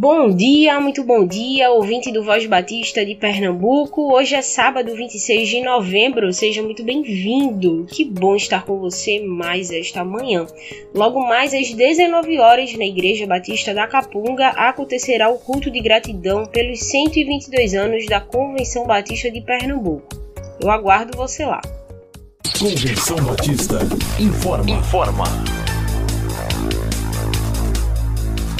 Bom dia, muito bom dia, ouvinte do Voz Batista de Pernambuco. Hoje é sábado 26 de novembro, seja muito bem-vindo. Que bom estar com você mais esta manhã. Logo mais às 19 horas, na Igreja Batista da Capunga, acontecerá o culto de gratidão pelos 122 anos da Convenção Batista de Pernambuco. Eu aguardo você lá. Convenção Batista informa. Informa.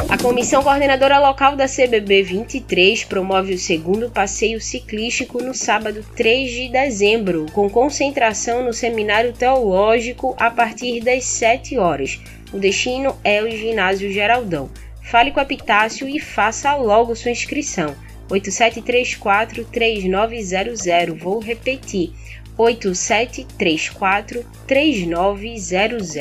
A Comissão Coordenadora Local da CBB 23 promove o segundo passeio ciclístico no sábado 3 de dezembro, com concentração no Seminário Teológico a partir das 7 horas. O destino é o Ginásio Geraldão. Fale com a Epitácio e faça logo sua inscrição. 8734 3900. Vou repetir. 8734 3900.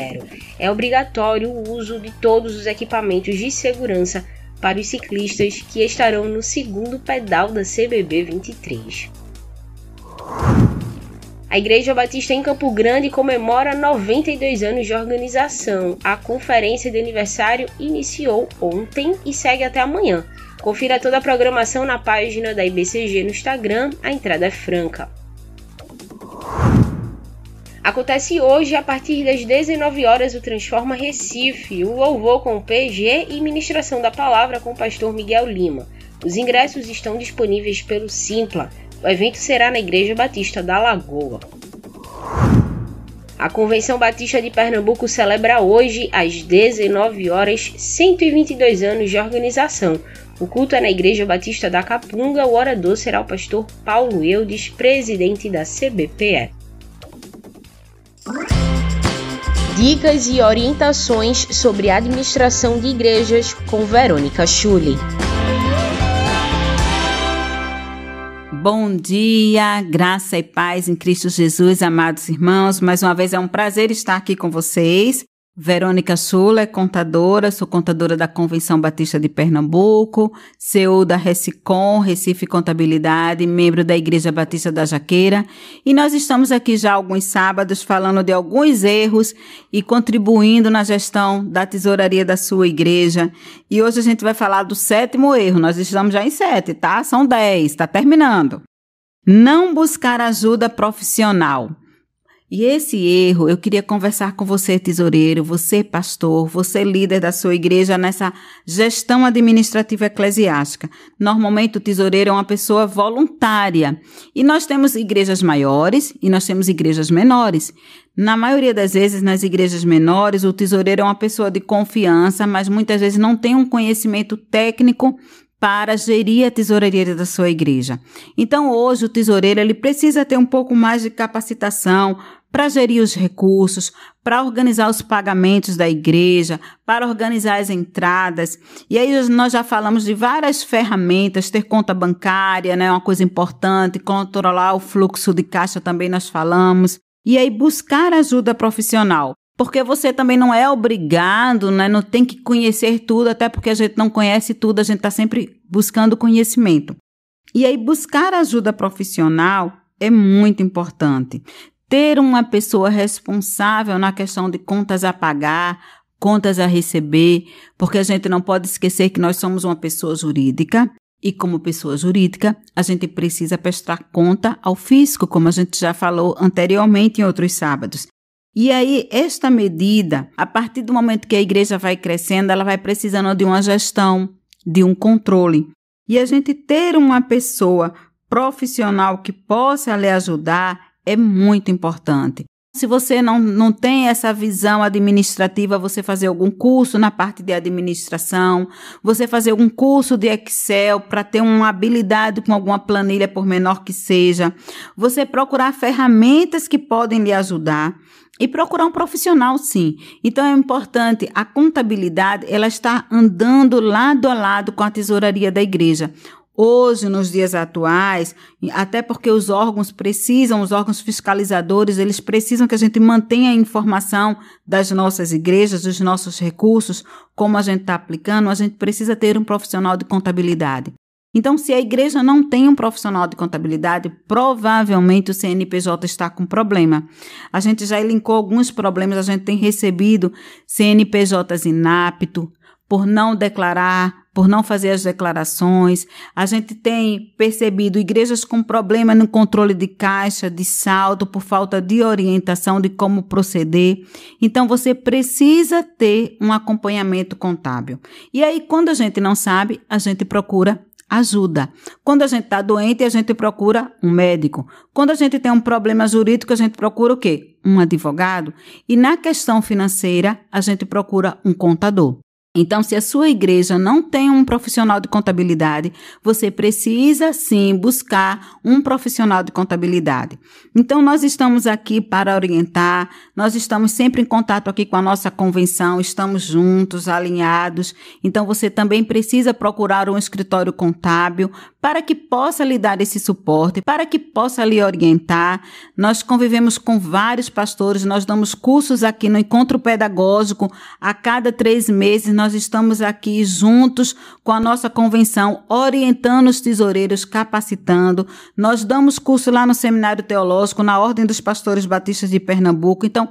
É obrigatório o uso de todos os equipamentos de segurança para os ciclistas que estarão no segundo pedal da CBB 23. A Igreja Batista em Campo Grande comemora 92 anos de organização. A conferência de aniversário iniciou ontem e segue até amanhã. Confira toda a programação na página da IBCG no Instagram, a entrada é franca. Acontece hoje, a partir das 19 horas, o Transforma Recife, o louvor com PG e ministração da palavra com o pastor Miguel Lima. Os ingressos estão disponíveis pelo Simpla. O evento será na Igreja Batista da Lagoa. A Convenção Batista de Pernambuco celebra hoje, às 19 horas, 122 anos de organização. O culto é na Igreja Batista da Capunga. O orador será o pastor Paulo Eudes, presidente da CBPE. Dicas e orientações sobre administração de igrejas com Verônica Schulli. Bom dia, graça e paz em Cristo Jesus, amados irmãos. Mais uma vez é um prazer estar aqui com vocês. Verônica Sula é contadora, sou contadora da Convenção Batista de Pernambuco, CEO da Recicom, Recife Contabilidade, membro da Igreja Batista da Jaqueira, e nós estamos aqui já alguns sábados falando de alguns erros e contribuindo na gestão da tesouraria da sua igreja. E hoje a gente vai falar do sétimo erro, nós estamos já em sete, tá? São dez, está terminando. Não buscar ajuda profissional. E esse erro, eu queria conversar com você, tesoureiro, você, pastor, você, líder da sua igreja, nessa gestão administrativa eclesiástica. Normalmente, o tesoureiro é uma pessoa voluntária. E nós temos igrejas maiores e nós temos igrejas menores. Na maioria das vezes, nas igrejas menores, o tesoureiro é uma pessoa de confiança, mas muitas vezes não tem um conhecimento técnico para gerir a tesouraria da sua igreja. Então, hoje o tesoureiro ele precisa ter um pouco mais de capacitação, para gerir os recursos, para organizar os pagamentos da igreja, para organizar as entradas. E aí nós já falamos de várias ferramentas, ter conta bancária, né, uma coisa importante, controlar o fluxo de caixa também nós falamos. E aí buscar ajuda profissional. Porque você também não é obrigado, né? Não tem que conhecer tudo, até porque a gente não conhece tudo, a gente está sempre buscando conhecimento. E aí, buscar ajuda profissional é muito importante ter uma pessoa responsável na questão de contas a pagar, contas a receber, porque a gente não pode esquecer que nós somos uma pessoa jurídica e, como pessoa jurídica, a gente precisa prestar conta ao fisco, como a gente já falou anteriormente em outros sábados. E aí, esta medida, a partir do momento que a igreja vai crescendo, ela vai precisando de uma gestão, de um controle. E a gente ter uma pessoa profissional que possa lhe ajudar é muito importante. Se você não, não tem essa visão administrativa, você fazer algum curso na parte de administração, você fazer algum curso de Excel para ter uma habilidade com alguma planilha, por menor que seja, você procurar ferramentas que podem lhe ajudar e procurar um profissional, sim. Então é importante a contabilidade, ela está andando lado a lado com a tesouraria da igreja. Hoje, nos dias atuais, até porque os órgãos precisam, os órgãos fiscalizadores, eles precisam que a gente mantenha a informação das nossas igrejas, dos nossos recursos, como a gente está aplicando, a gente precisa ter um profissional de contabilidade. Então, se a igreja não tem um profissional de contabilidade, provavelmente o CNPJ está com problema. A gente já elencou alguns problemas, a gente tem recebido CNPJs inapto, por não declarar, por não fazer as declarações. A gente tem percebido igrejas com problema no controle de caixa, de saldo, por falta de orientação de como proceder. Então você precisa ter um acompanhamento contábil. E aí, quando a gente não sabe, a gente procura ajuda. Quando a gente está doente, a gente procura um médico. Quando a gente tem um problema jurídico, a gente procura o quê? Um advogado. E na questão financeira, a gente procura um contador. Então, se a sua igreja não tem um profissional de contabilidade, você precisa sim buscar um profissional de contabilidade. Então, nós estamos aqui para orientar, nós estamos sempre em contato aqui com a nossa convenção, estamos juntos, alinhados. Então, você também precisa procurar um escritório contábil para que possa lhe dar esse suporte, para que possa lhe orientar. Nós convivemos com vários pastores, nós damos cursos aqui no encontro pedagógico a cada três meses. Nós estamos aqui juntos com a nossa convenção, orientando os tesoureiros, capacitando. Nós damos curso lá no Seminário Teológico, na Ordem dos Pastores Batistas de Pernambuco. Então,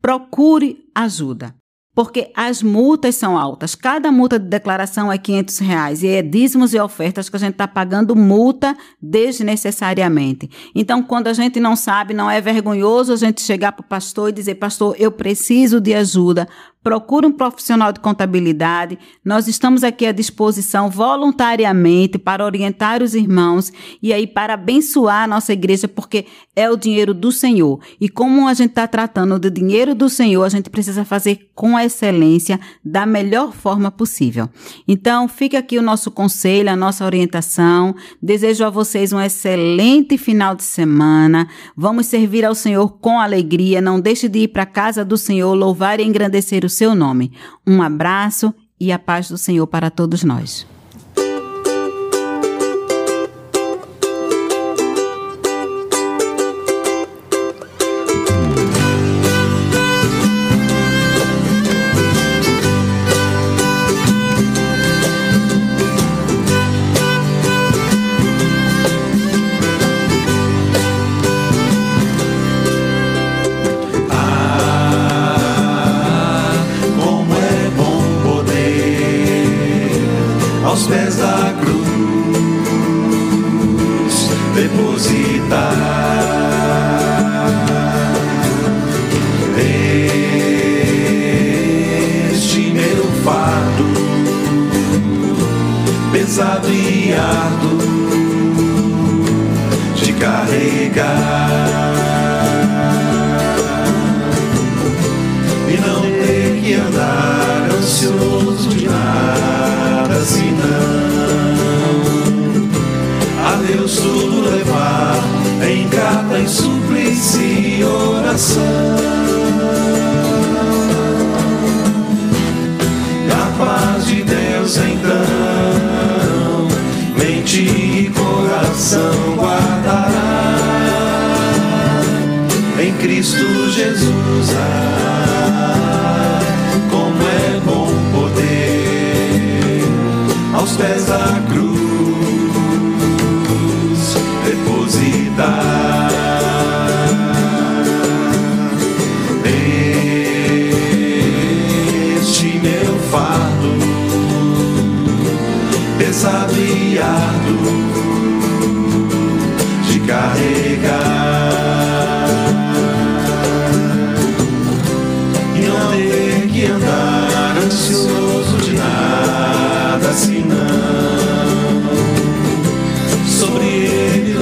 procure ajuda porque as multas são altas. Cada multa de declaração é 500 reais e é dízimos e ofertas que a gente está pagando multa desnecessariamente. Então, quando a gente não sabe, não é vergonhoso a gente chegar para o pastor e dizer, pastor, eu preciso de ajuda, procure um profissional de contabilidade. Nós estamos aqui à disposição voluntariamente para orientar os irmãos e aí para abençoar a nossa igreja, porque é o dinheiro do Senhor. E como a gente está tratando do dinheiro do Senhor, a gente precisa fazer com excelência, da melhor forma possível. Então, fica aqui o nosso conselho, a nossa orientação. Desejo a vocês um excelente final de semana. Vamos servir ao Senhor com alegria. Não deixe de ir para a casa do Senhor, louvar e engrandecer o seu nome. Um abraço e a paz do Senhor para todos nós. Cristo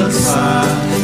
Jesus.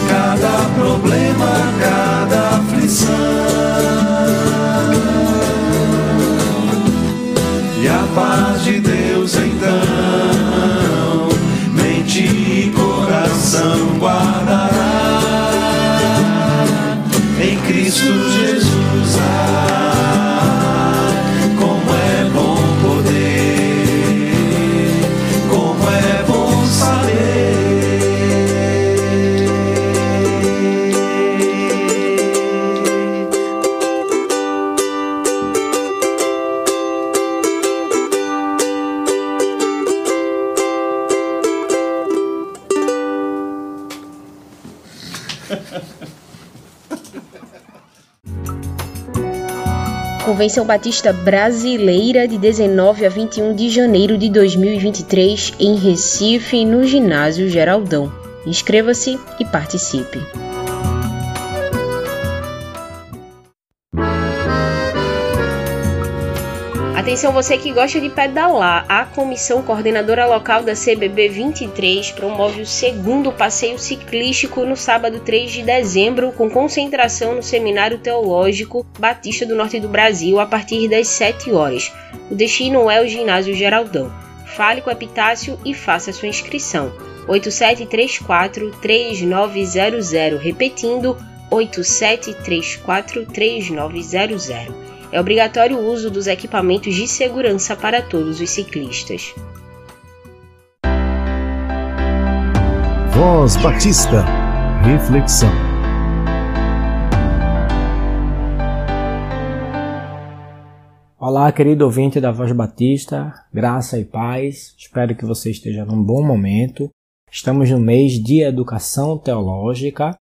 Convenção Batista Brasileira de 19 a 21 de janeiro de 2023 em Recife, no Ginásio Geraldão. Inscreva-se e participe. Atenção você que gosta de pedalar. A Comissão Coordenadora Local da CBB 23 promove o segundo passeio ciclístico no sábado 3 de dezembro, com concentração no Seminário Teológico Batista do Norte do Brasil a partir das 7 horas. O destino é o Ginásio Geraldão. Fale com a Epitácio e faça sua inscrição. 8734 3900, repetindo 8734 3900. É obrigatório o uso dos equipamentos de segurança para todos os ciclistas. Voz Batista. Reflexão. Olá, querido ouvinte da Voz Batista, graça e paz. Espero que você esteja num bom momento. Estamos no mês de Educação Teológica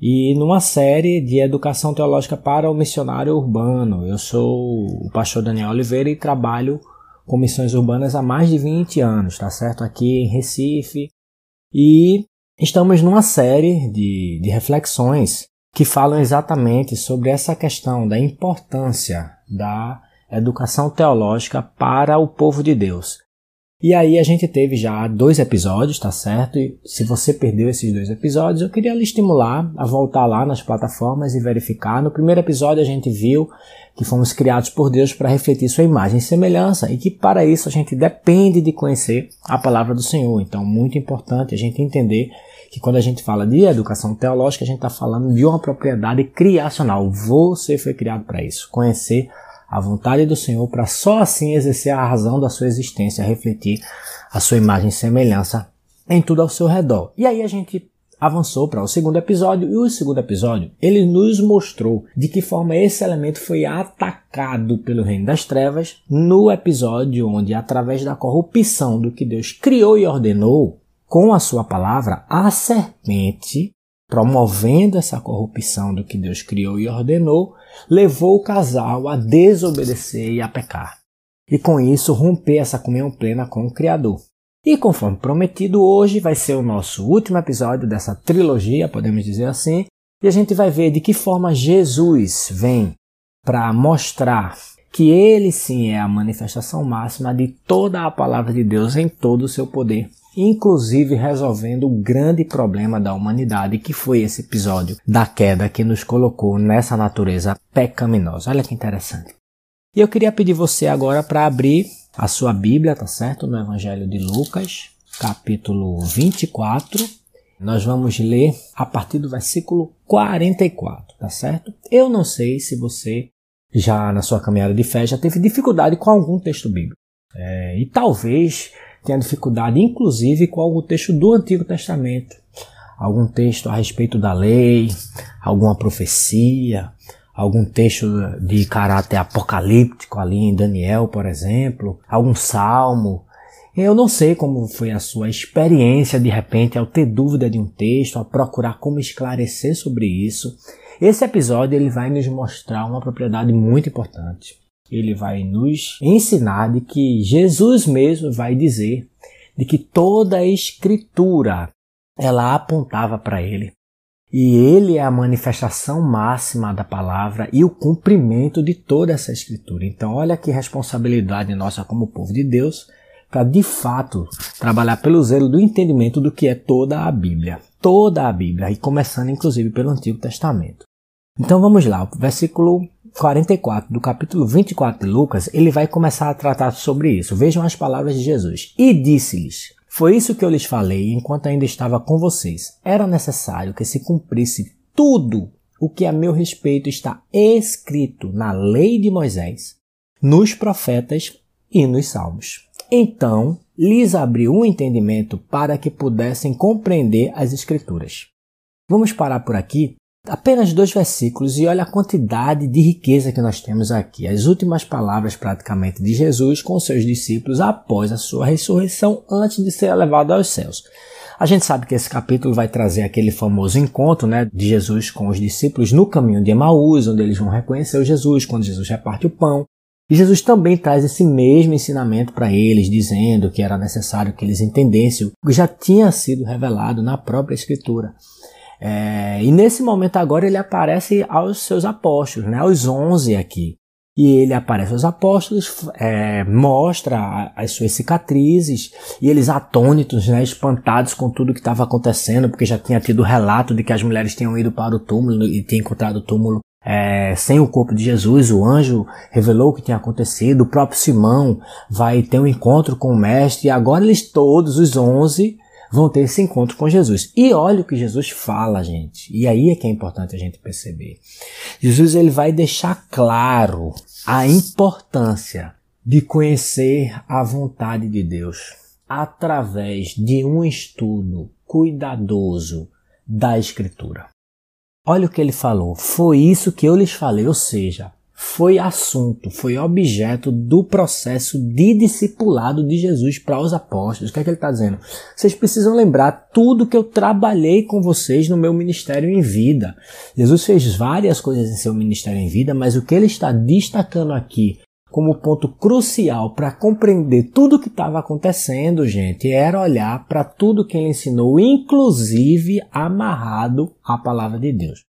e numa série de educação teológica para o missionário urbano. Eu sou o pastor Daniel Oliveira e trabalho com missões urbanas há mais de 20 anos, tá certo? Aqui em Recife. E estamos numa série de, de reflexões que falam exatamente sobre essa questão da importância da educação teológica para o povo de Deus. E aí a gente teve já dois episódios, tá certo? E se você perdeu esses dois episódios, eu queria lhe estimular a voltar lá nas plataformas e verificar. No primeiro episódio a gente viu que fomos criados por Deus para refletir sua imagem e semelhança e que para isso a gente depende de conhecer a palavra do Senhor. Então, muito importante a gente entender que quando a gente fala de educação teológica, a gente está falando de uma propriedade criacional. Você foi criado para isso, conhecer a vontade do Senhor para só assim exercer a razão da sua existência, refletir a sua imagem e semelhança em tudo ao seu redor. E aí a gente avançou para o segundo episódio e o segundo episódio ele nos mostrou de que forma esse elemento foi atacado pelo reino das trevas no episódio onde através da corrupção do que Deus criou e ordenou com a sua palavra a serpente promovendo essa corrupção do que Deus criou e ordenou, levou o casal a desobedecer e a pecar. E com isso romper essa comunhão plena com o Criador. E conforme prometido, hoje vai ser o nosso último episódio dessa trilogia, podemos dizer assim, e a gente vai ver de que forma Jesus vem para mostrar que ele sim é a manifestação máxima de toda a palavra de Deus em todo o seu poder inclusive resolvendo o grande problema da humanidade, que foi esse episódio da queda que nos colocou nessa natureza pecaminosa. Olha que interessante. E eu queria pedir você agora para abrir a sua Bíblia, tá certo? No Evangelho de Lucas, capítulo 24. Nós vamos ler a partir do versículo 44, tá certo? Eu não sei se você já na sua caminhada de fé já teve dificuldade com algum texto bíblico. É, e talvez tenha dificuldade, inclusive, com algum texto do Antigo Testamento. Algum texto a respeito da lei, alguma profecia, algum texto de caráter apocalíptico ali em Daniel, por exemplo, algum salmo. Eu não sei como foi a sua experiência de repente ao ter dúvida de um texto, ao procurar como esclarecer sobre isso. Esse episódio ele vai nos mostrar uma propriedade muito importante ele vai nos ensinar de que Jesus mesmo vai dizer de que toda a escritura ela apontava para ele. E ele é a manifestação máxima da palavra e o cumprimento de toda essa escritura. Então, olha que responsabilidade nossa como povo de Deus para de fato trabalhar pelo zelo do entendimento do que é toda a Bíblia. Toda a Bíblia, e começando inclusive pelo Antigo Testamento. Então vamos lá, o versículo 44 do capítulo 24 de Lucas, ele vai começar a tratar sobre isso. Vejam as palavras de Jesus. E disse-lhes: Foi isso que eu lhes falei enquanto ainda estava com vocês. Era necessário que se cumprisse tudo o que a meu respeito está escrito na lei de Moisés, nos profetas e nos salmos. Então lhes abriu um entendimento para que pudessem compreender as escrituras. Vamos parar por aqui apenas dois versículos e olha a quantidade de riqueza que nós temos aqui. As últimas palavras praticamente de Jesus com seus discípulos após a sua ressurreição antes de ser elevado aos céus. A gente sabe que esse capítulo vai trazer aquele famoso encontro né, de Jesus com os discípulos no caminho de Emaús, onde eles vão reconhecer o Jesus, quando Jesus reparte o pão. E Jesus também traz esse mesmo ensinamento para eles, dizendo que era necessário que eles entendessem o que já tinha sido revelado na própria Escritura. É, e nesse momento agora ele aparece aos seus apóstolos, né, aos onze aqui. E ele aparece aos apóstolos, é, mostra as suas cicatrizes, e eles atônitos, né, espantados com tudo que estava acontecendo, porque já tinha tido relato de que as mulheres tinham ido para o túmulo e tinham encontrado o túmulo é, sem o corpo de Jesus, o anjo revelou o que tinha acontecido, o próprio Simão vai ter um encontro com o mestre, e agora eles todos, os onze, vão ter esse encontro com Jesus. E olha o que Jesus fala, gente. E aí é que é importante a gente perceber. Jesus ele vai deixar claro a importância de conhecer a vontade de Deus através de um estudo cuidadoso da Escritura. Olha o que ele falou. Foi isso que eu lhes falei, ou seja, foi assunto, foi objeto do processo de discipulado de Jesus para os apóstolos. O que é que ele está dizendo? Vocês precisam lembrar tudo que eu trabalhei com vocês no meu ministério em vida. Jesus fez várias coisas em seu ministério em vida, mas o que ele está destacando aqui como ponto crucial para compreender tudo o que estava acontecendo, gente, era olhar para tudo que ele ensinou, inclusive amarrado à palavra de Deus.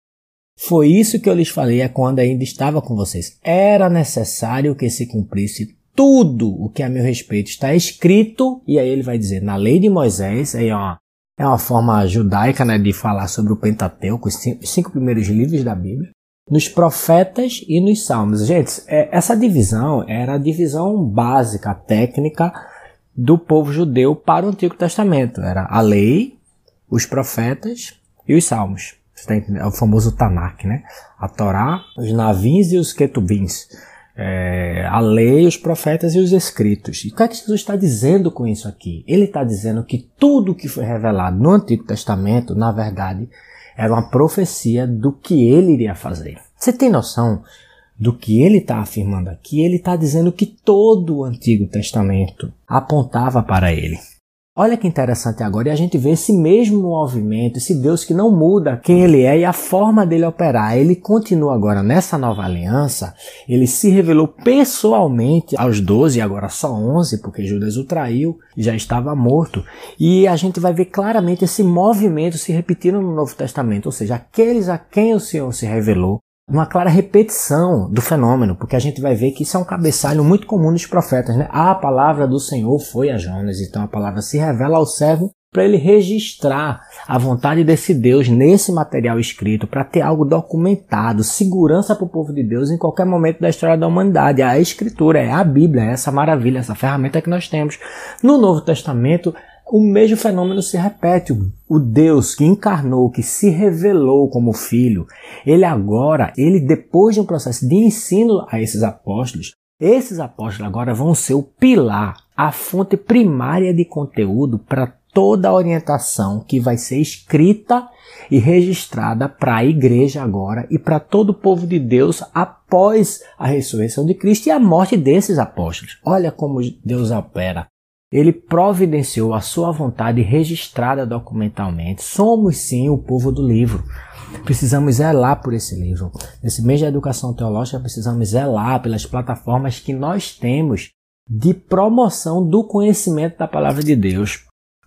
Foi isso que eu lhes falei é quando ainda estava com vocês. Era necessário que se cumprisse tudo o que a meu respeito está escrito, e aí ele vai dizer, na lei de Moisés, aí é uma, é uma forma judaica né, de falar sobre o Pentateuco, os cinco, os cinco primeiros livros da Bíblia, nos profetas e nos salmos. Gente, é, essa divisão era a divisão básica, técnica do povo judeu para o Antigo Testamento. Era a lei, os profetas e os salmos. É o famoso Tanakh, né? A Torá, os navins e os ketubins. É, a lei, os profetas e os escritos. E o que é que Jesus está dizendo com isso aqui? Ele está dizendo que tudo que foi revelado no Antigo Testamento, na verdade, era uma profecia do que ele iria fazer. Você tem noção do que ele está afirmando aqui? Ele está dizendo que todo o Antigo Testamento apontava para ele. Olha que interessante agora, e a gente vê esse mesmo movimento, esse Deus que não muda quem ele é e a forma dele operar. Ele continua agora nessa nova aliança, ele se revelou pessoalmente aos 12 e agora só 11, porque Judas o traiu já estava morto. E a gente vai ver claramente esse movimento se repetindo no Novo Testamento, ou seja, aqueles a quem o Senhor se revelou uma clara repetição do fenômeno, porque a gente vai ver que isso é um cabeçalho muito comum dos profetas, né? A palavra do Senhor foi a Jonas, então a palavra se revela ao servo para ele registrar a vontade desse Deus nesse material escrito, para ter algo documentado, segurança para o povo de Deus em qualquer momento da história da humanidade. A Escritura é a Bíblia, é essa maravilha, essa ferramenta que nós temos. No Novo Testamento, o mesmo fenômeno se repete. O Deus que encarnou, que se revelou como filho, ele agora, ele depois de um processo de ensino a esses apóstolos, esses apóstolos agora vão ser o pilar, a fonte primária de conteúdo para toda a orientação que vai ser escrita e registrada para a igreja agora e para todo o povo de Deus após a ressurreição de Cristo e a morte desses apóstolos. Olha como Deus opera. Ele providenciou a sua vontade registrada documentalmente. Somos sim o povo do livro. Precisamos zelar por esse livro. Nesse mês de educação teológica, precisamos zelar pelas plataformas que nós temos de promoção do conhecimento da palavra de Deus.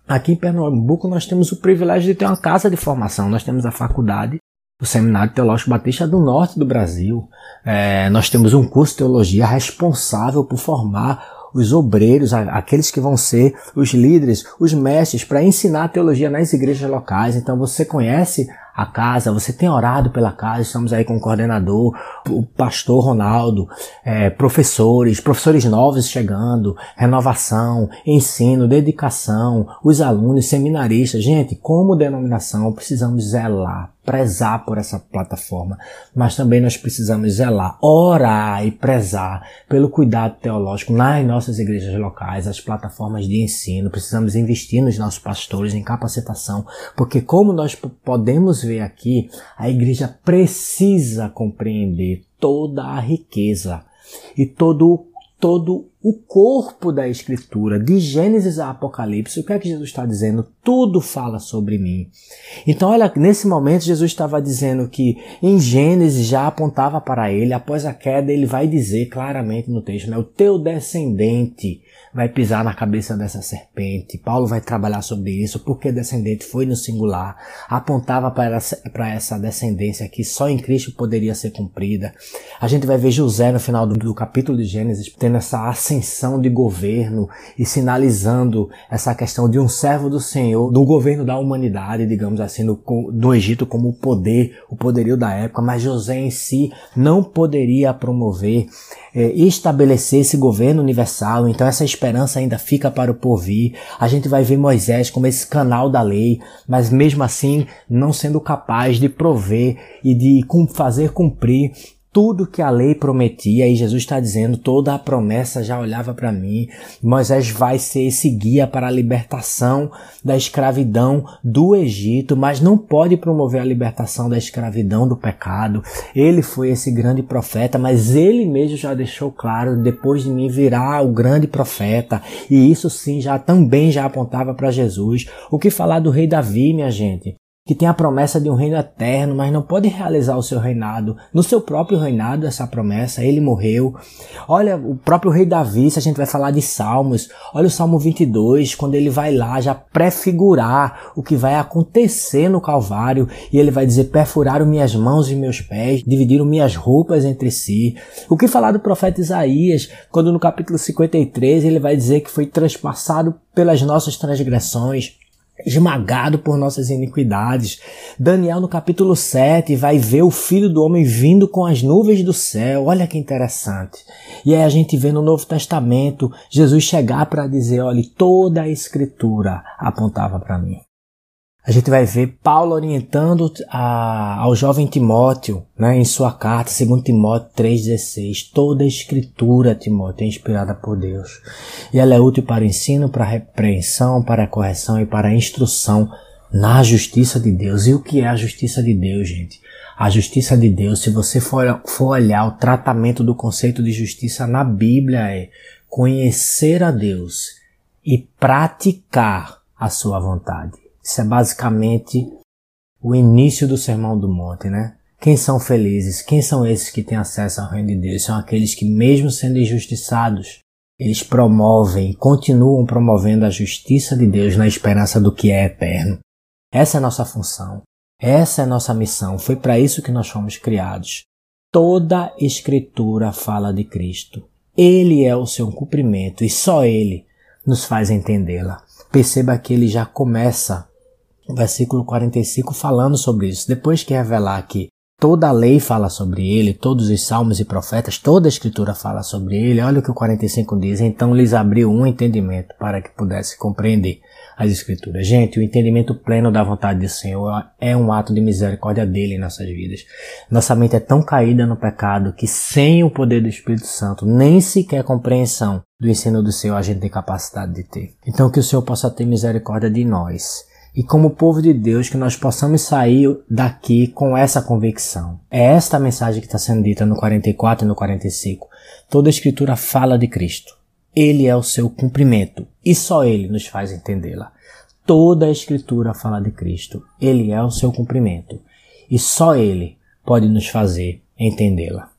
Aqui em Pernambuco, nós temos o privilégio de ter uma casa de formação. Nós temos a faculdade, o Seminário Teológico Batista do Norte do Brasil. É, nós temos um curso de teologia responsável por formar os obreiros, aqueles que vão ser os líderes, os mestres para ensinar a teologia nas igrejas locais. Então você conhece a casa, você tem orado pela casa, estamos aí com o coordenador, o pastor Ronaldo, é, professores, professores novos chegando, renovação, ensino, dedicação, os alunos, seminaristas. Gente, como denominação, precisamos zelar prezar por essa plataforma, mas também nós precisamos zelar, orar e prezar pelo cuidado teológico nas nossas igrejas locais, as plataformas de ensino. Precisamos investir nos nossos pastores em capacitação, porque como nós podemos ver aqui, a igreja precisa compreender toda a riqueza e todo todo o corpo da Escritura, de Gênesis a Apocalipse, o que é que Jesus está dizendo? Tudo fala sobre mim. Então, olha, nesse momento Jesus estava dizendo que em Gênesis já apontava para ele, após a queda, ele vai dizer claramente no texto, né? O teu descendente vai pisar na cabeça dessa serpente. Paulo vai trabalhar sobre isso, porque descendente foi no singular, apontava para essa descendência que só em Cristo poderia ser cumprida. A gente vai ver José no final do, do capítulo de Gênesis tendo essa ascensão de governo e sinalizando essa questão de um servo do Senhor, do governo da humanidade, digamos assim, no, do Egito como o poder, o poderio da época, mas José em si não poderia promover é, estabelecer esse governo universal, então essa esperança ainda fica para o porvir. A gente vai ver Moisés como esse canal da lei, mas mesmo assim não sendo capaz de prover e de fazer cumprir tudo que a lei prometia, e Jesus está dizendo, toda a promessa já olhava para mim. Moisés vai ser esse guia para a libertação da escravidão do Egito, mas não pode promover a libertação da escravidão do pecado. Ele foi esse grande profeta, mas ele mesmo já deixou claro, depois de mim virá o grande profeta, e isso sim já também já apontava para Jesus. O que falar do rei Davi, minha gente? Que tem a promessa de um reino eterno, mas não pode realizar o seu reinado. No seu próprio reinado, essa promessa, ele morreu. Olha, o próprio rei Davi, se a gente vai falar de Salmos, olha o Salmo 22, quando ele vai lá já prefigurar o que vai acontecer no Calvário, e ele vai dizer: perfuraram minhas mãos e meus pés, dividiram minhas roupas entre si. O que falar do profeta Isaías, quando no capítulo 53 ele vai dizer que foi transpassado pelas nossas transgressões, esmagado por nossas iniquidades. Daniel no capítulo 7 vai ver o filho do homem vindo com as nuvens do céu. Olha que interessante. E aí a gente vê no Novo Testamento Jesus chegar para dizer, olha, toda a escritura apontava para mim. A gente vai ver Paulo orientando a, ao jovem Timóteo, né, em sua carta, 2 Timóteo 3,16. Toda a escritura, Timóteo, é inspirada por Deus. E ela é útil para ensino, para repreensão, para correção e para instrução na justiça de Deus. E o que é a justiça de Deus, gente? A justiça de Deus, se você for, for olhar o tratamento do conceito de justiça na Bíblia, é conhecer a Deus e praticar a sua vontade. Isso é basicamente o início do Sermão do Monte, né? Quem são felizes? Quem são esses que têm acesso ao reino de Deus? São aqueles que, mesmo sendo injustiçados, eles promovem, continuam promovendo a justiça de Deus na esperança do que é eterno. Essa é a nossa função. Essa é a nossa missão. Foi para isso que nós fomos criados. Toda escritura fala de Cristo. Ele é o seu cumprimento e só ele nos faz entendê-la. Perceba que ele já começa versículo 45 falando sobre isso. Depois que revelar que toda a lei fala sobre ele, todos os salmos e profetas, toda a escritura fala sobre ele, olha o que o 45 diz. Então lhes abriu um entendimento para que pudesse compreender as escrituras. Gente, o entendimento pleno da vontade do Senhor é um ato de misericórdia dele em nossas vidas. Nossa mente é tão caída no pecado que sem o poder do Espírito Santo, nem sequer compreensão do ensino do Senhor a gente tem capacidade de ter. Então que o Senhor possa ter misericórdia de nós e como povo de Deus que nós possamos sair daqui com essa convicção. É esta a mensagem que está sendo dita no 44 e no 45. Toda a escritura fala de Cristo. Ele é o seu cumprimento e só ele nos faz entendê-la. Toda a escritura fala de Cristo. Ele é o seu cumprimento e só ele pode nos fazer entendê-la.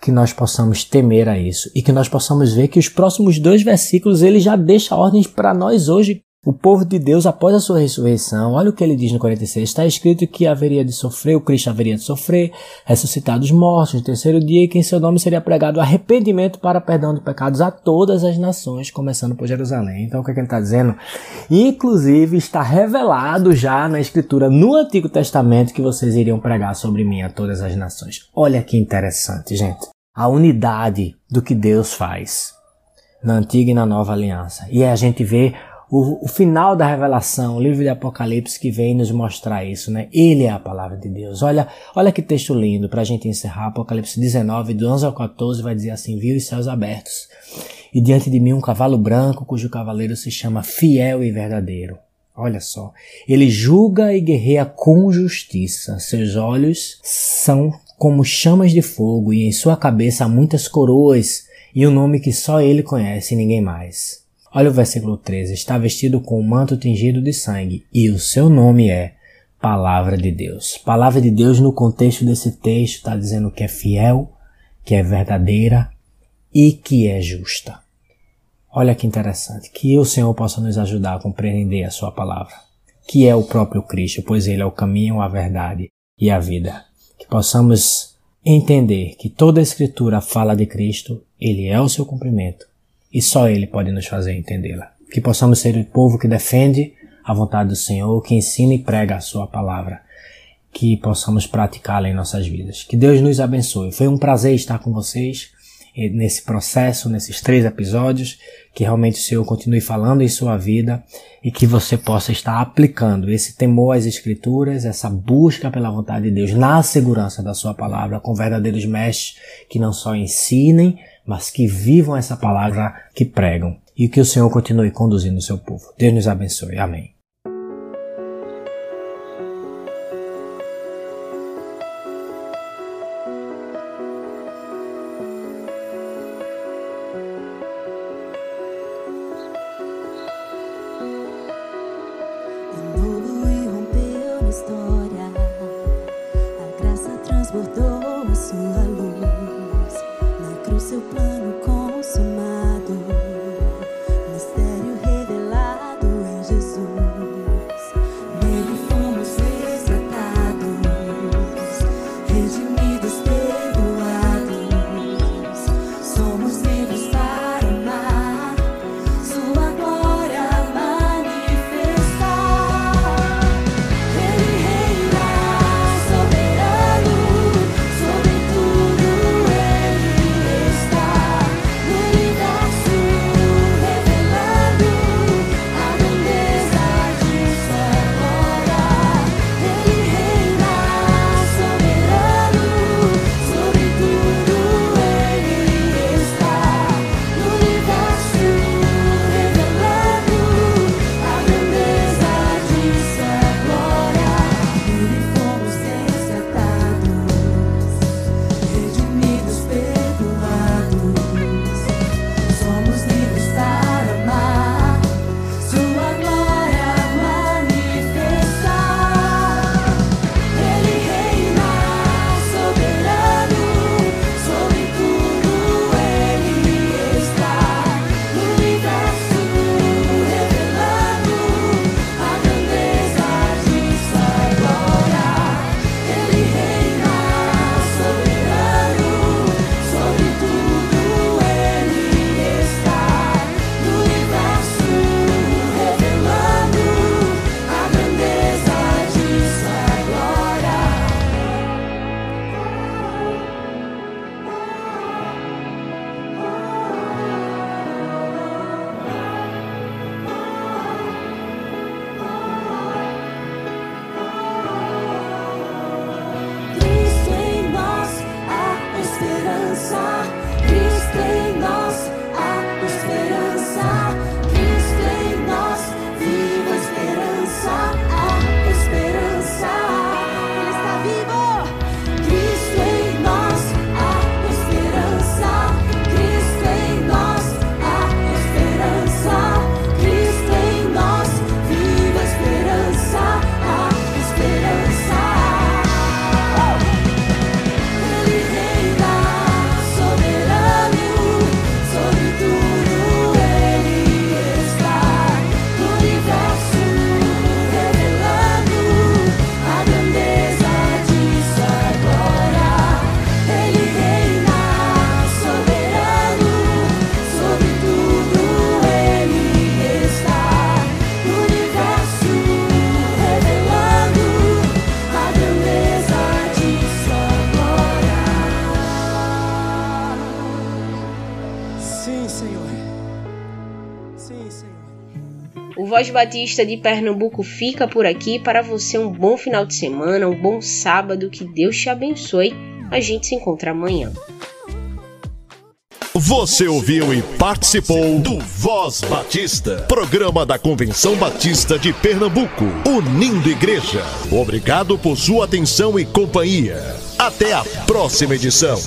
Que nós possamos temer a isso e que nós possamos ver que os próximos dois versículos ele já deixa ordens para nós hoje o povo de Deus após a sua ressurreição, olha o que ele diz no 46, está escrito que haveria de sofrer, o Cristo haveria de sofrer, ressuscitar dos mortos no terceiro dia, e que em seu nome seria pregado arrependimento para perdão de pecados a todas as nações, começando por Jerusalém. Então o que, é que ele está dizendo? Inclusive está revelado já na escritura no Antigo Testamento que vocês iriam pregar sobre mim a todas as nações. Olha que interessante, gente. A unidade do que Deus faz na antiga e na nova aliança. E a gente vê o, o, final da revelação, o livro de Apocalipse que vem nos mostrar isso, né? Ele é a palavra de Deus. Olha, olha que texto lindo para a gente encerrar. Apocalipse 19, do 11 ao 14, vai dizer assim: Vi os céus abertos, e diante de mim um cavalo branco, cujo cavaleiro se chama Fiel e Verdadeiro. Olha só, ele julga e guerreia com justiça. Seus olhos são como chamas de fogo, e em sua cabeça há muitas coroas e um nome que só ele conhece e ninguém mais. Olha o versículo 13: está vestido com um manto tingido de sangue, e o seu nome é Palavra de Deus. Palavra de Deus, no contexto desse texto, está dizendo que é fiel, que é verdadeira e que é justa. Olha que interessante. Que o Senhor possa nos ajudar a compreender a Sua palavra, que é o próprio Cristo, pois Ele é o caminho, a verdade e a vida. Que possamos entender que toda a Escritura fala de Cristo, Ele é o seu cumprimento e só Ele pode nos fazer entendê-la. Que possamos ser o povo que defende a vontade do Senhor, que ensina e prega a Sua palavra. Que possamos praticá-la em nossas vidas. Que Deus nos abençoe. Foi um prazer estar com vocês nesse processo, nesses três episódios, que realmente o Senhor continue falando em sua vida e que você possa estar aplicando esse temor às Escrituras, essa busca pela vontade de Deus na segurança da sua palavra, com verdadeiros mestres que não só ensinem, mas que vivam essa palavra que pregam. E que o Senhor continue conduzindo o seu povo. Deus nos abençoe. Amém. Voz Batista de Pernambuco fica por aqui. Para você, um bom final de semana, um bom sábado. Que Deus te abençoe. A gente se encontra amanhã. Você ouviu e participou do Voz Batista, programa da Convenção Batista de Pernambuco, unindo igreja. Obrigado por sua atenção e companhia. Até a próxima edição.